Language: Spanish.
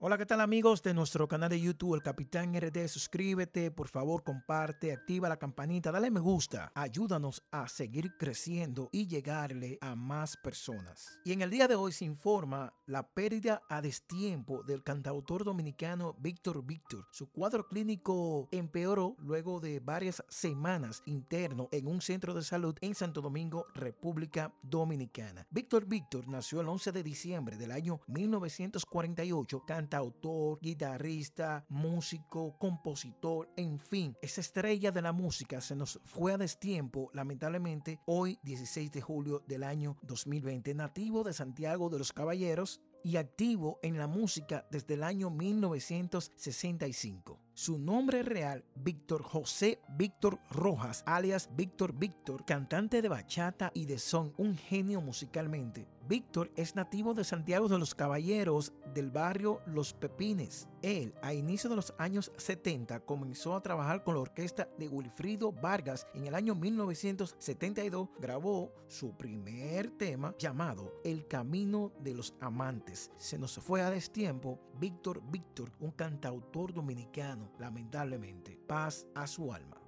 Hola, ¿qué tal amigos de nuestro canal de YouTube, el Capitán RD? Suscríbete, por favor, comparte, activa la campanita, dale me gusta. Ayúdanos a seguir creciendo y llegarle a más personas. Y en el día de hoy se informa la pérdida a destiempo del cantautor dominicano Víctor Víctor. Su cuadro clínico empeoró luego de varias semanas interno en un centro de salud en Santo Domingo, República Dominicana. Víctor Víctor nació el 11 de diciembre del año 1948, cantautor, guitarrista, músico, compositor, en fin, esa estrella de la música se nos fue a destiempo, lamentablemente, hoy 16 de julio del año 2020, nativo de Santiago de los Caballeros y activo en la música desde el año 1965. Su nombre real, Víctor José Víctor Rojas, alias Víctor Víctor, cantante de bachata y de son, un genio musicalmente. Víctor es nativo de Santiago de los Caballeros del barrio Los Pepines. Él, a inicio de los años 70, comenzó a trabajar con la orquesta de Wilfrido Vargas. En el año 1972 grabó su primer tema llamado El Camino de los Amantes. Se nos fue a destiempo Víctor Víctor, un cantautor dominicano lamentablemente. Paz a su alma.